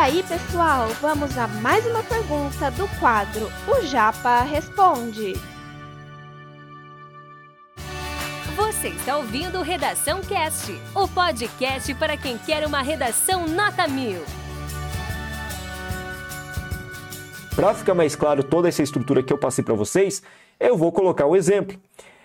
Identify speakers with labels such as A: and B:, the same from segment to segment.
A: aí, pessoal, vamos a mais uma pergunta do quadro O Japa Responde.
B: Você está ouvindo Redação Cast, o podcast para quem quer uma redação nota mil.
C: Para ficar mais claro toda essa estrutura que eu passei para vocês, eu vou colocar um exemplo.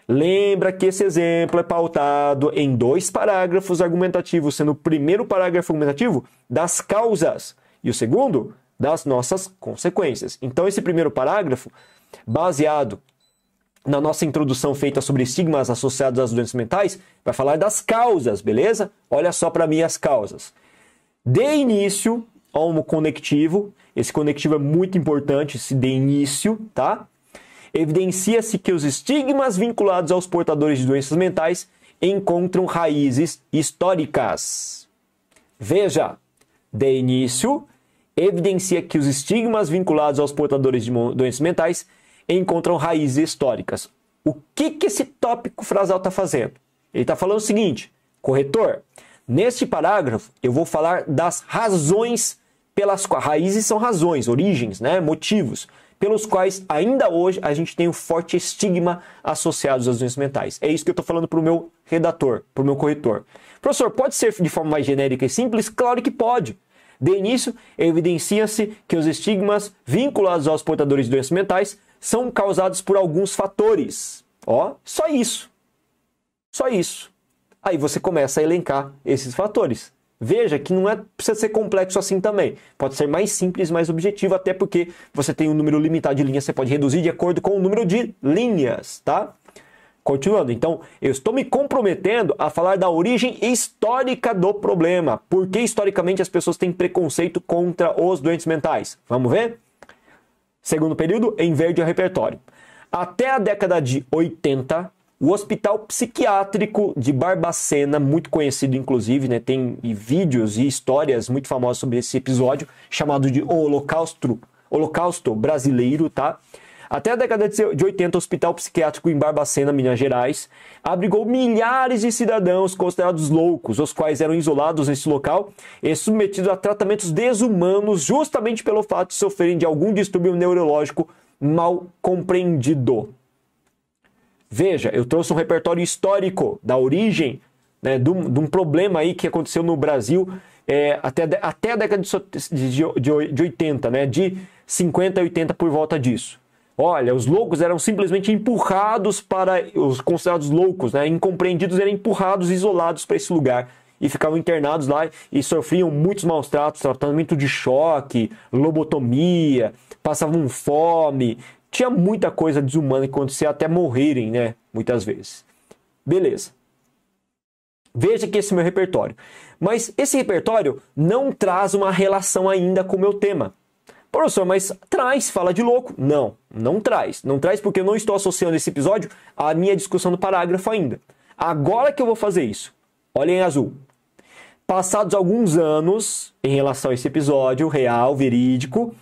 C: Lembra que esse exemplo é pautado em dois parágrafos argumentativos, sendo o primeiro parágrafo argumentativo das causas e o segundo das nossas consequências. Então, esse primeiro parágrafo, baseado na nossa introdução feita sobre estigmas associados às doenças mentais, vai falar das causas, beleza? Olha só para mim as causas. De início a um conectivo, esse conectivo é muito importante, se de início, tá? evidencia-se que os estigmas vinculados aos portadores de doenças mentais encontram raízes históricas. Veja, de início, evidencia que os estigmas vinculados aos portadores de doenças mentais encontram raízes históricas. O que, que esse tópico frasal está fazendo? Ele está falando o seguinte, corretor, neste parágrafo eu vou falar das razões pelas quais raízes são razões, origens, né, motivos pelos quais ainda hoje a gente tem um forte estigma associado às doenças mentais. É isso que eu estou falando para o meu redator, para o meu corretor. Professor, pode ser de forma mais genérica e simples? Claro que pode. De início, evidencia-se que os estigmas vinculados aos portadores de doenças mentais são causados por alguns fatores. Ó, só isso. Só isso. Aí você começa a elencar esses fatores. Veja que não é, precisa ser complexo assim também. Pode ser mais simples, mais objetivo, até porque você tem um número limitado de linhas, você pode reduzir de acordo com o número de linhas, tá? Continuando, então, eu estou me comprometendo a falar da origem histórica do problema. Por que historicamente as pessoas têm preconceito contra os doentes mentais? Vamos ver? Segundo período, em verde é o repertório. Até a década de 80, o Hospital Psiquiátrico de Barbacena, muito conhecido inclusive, né, tem vídeos e histórias muito famosas sobre esse episódio, chamado de Holocausto, Holocausto Brasileiro, tá? Até a década de 80, o Hospital Psiquiátrico em Barbacena, Minas Gerais, abrigou milhares de cidadãos considerados loucos, os quais eram isolados nesse local e submetidos a tratamentos desumanos justamente pelo fato de sofrerem de algum distúrbio neurológico mal compreendido. Veja, eu trouxe um repertório histórico da origem né, de, um, de um problema aí que aconteceu no Brasil é, até, até a década de, de, de 80, né, de 50 a 80 por volta disso. Olha, os loucos eram simplesmente empurrados para os considerados loucos, né, incompreendidos, eram empurrados, isolados para esse lugar e ficavam internados lá e sofriam muitos maus tratos, tratamento de choque, lobotomia, passavam fome, tinha muita coisa desumana que acontecia até morrerem, né? Muitas vezes. Beleza. Veja que esse é meu repertório. Mas esse repertório não traz uma relação ainda com o meu tema. Professor, mas traz, fala de louco. Não, não traz. Não traz porque eu não estou associando esse episódio à minha discussão do parágrafo ainda. Agora que eu vou fazer isso, olhem em azul. Passados alguns anos em relação a esse episódio real, verídico,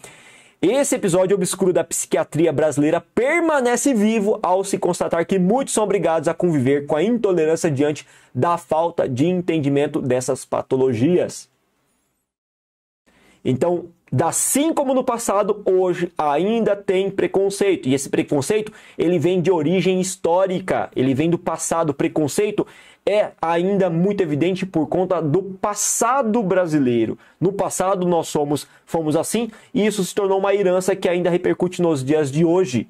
C: esse episódio obscuro da psiquiatria brasileira permanece vivo ao se constatar que muitos são obrigados a conviver com a intolerância diante da falta de entendimento dessas patologias. Então, assim como no passado, hoje ainda tem preconceito. E esse preconceito, ele vem de origem histórica, ele vem do passado. O preconceito é ainda muito evidente por conta do passado brasileiro. No passado nós somos, fomos assim e isso se tornou uma herança que ainda repercute nos dias de hoje.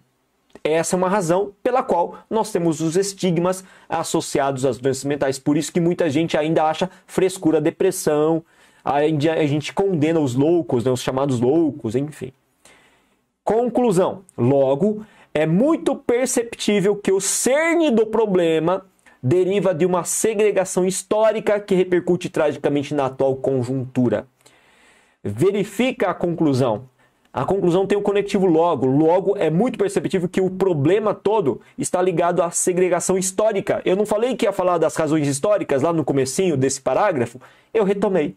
C: Essa é uma razão pela qual nós temos os estigmas associados às doenças mentais. Por isso que muita gente ainda acha frescura, depressão, a gente condena os loucos, né, os chamados loucos, enfim. Conclusão: logo, é muito perceptível que o cerne do problema deriva de uma segregação histórica que repercute tragicamente na atual conjuntura. Verifica a conclusão. A conclusão tem o um conectivo logo. Logo, é muito perceptível que o problema todo está ligado à segregação histórica. Eu não falei que ia falar das razões históricas lá no comecinho desse parágrafo? Eu retomei.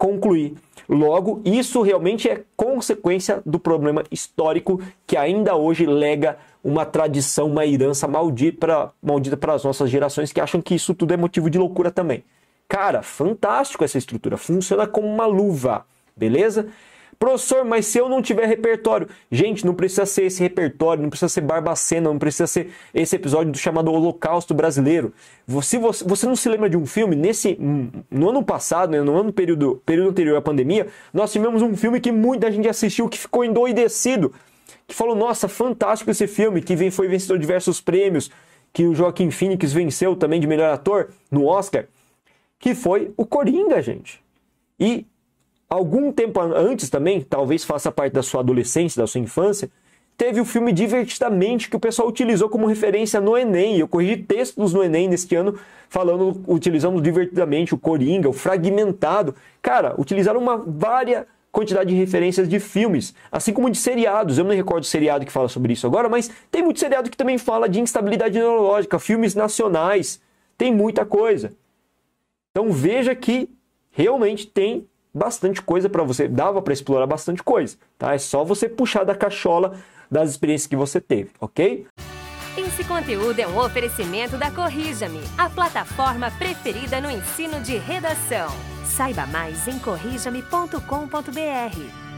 C: Concluí. Logo, isso realmente é consequência do problema histórico que ainda hoje lega uma tradição, uma herança maldita para as nossas gerações que acham que isso tudo é motivo de loucura também. Cara, fantástico essa estrutura, funciona como uma luva. beleza? Professor, mas se eu não tiver repertório? Gente, não precisa ser esse repertório, não precisa ser Barbacena, não precisa ser esse episódio do chamado Holocausto Brasileiro. Se você, você não se lembra de um filme, nesse no ano passado, né, no ano período, período anterior à pandemia, nós tivemos um filme que muita gente assistiu, que ficou endoidecido, que falou, nossa, fantástico esse filme, que vem, foi vencedor de diversos prêmios, que o Joaquim Phoenix venceu também de melhor ator no Oscar, que foi o Coringa, gente. E algum tempo antes também, talvez faça parte da sua adolescência, da sua infância, teve o filme Divertidamente, que o pessoal utilizou como referência no Enem. Eu corrigi textos no Enem neste ano, falando, utilizando divertidamente o Coringa, o Fragmentado. Cara, utilizaram uma vária quantidade de referências de filmes, assim como de seriados. Eu não me recordo o seriado que fala sobre isso agora, mas tem muito seriado que também fala de instabilidade neurológica, filmes nacionais, tem muita coisa. Então veja que realmente tem bastante coisa para você, dava para explorar bastante coisa, tá? É só você puxar da cachola das experiências que você teve, ok?
B: Esse conteúdo é um oferecimento da Corrija-me, a plataforma preferida no ensino de redação. Saiba mais em corrijame.com.br.